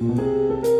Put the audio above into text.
Música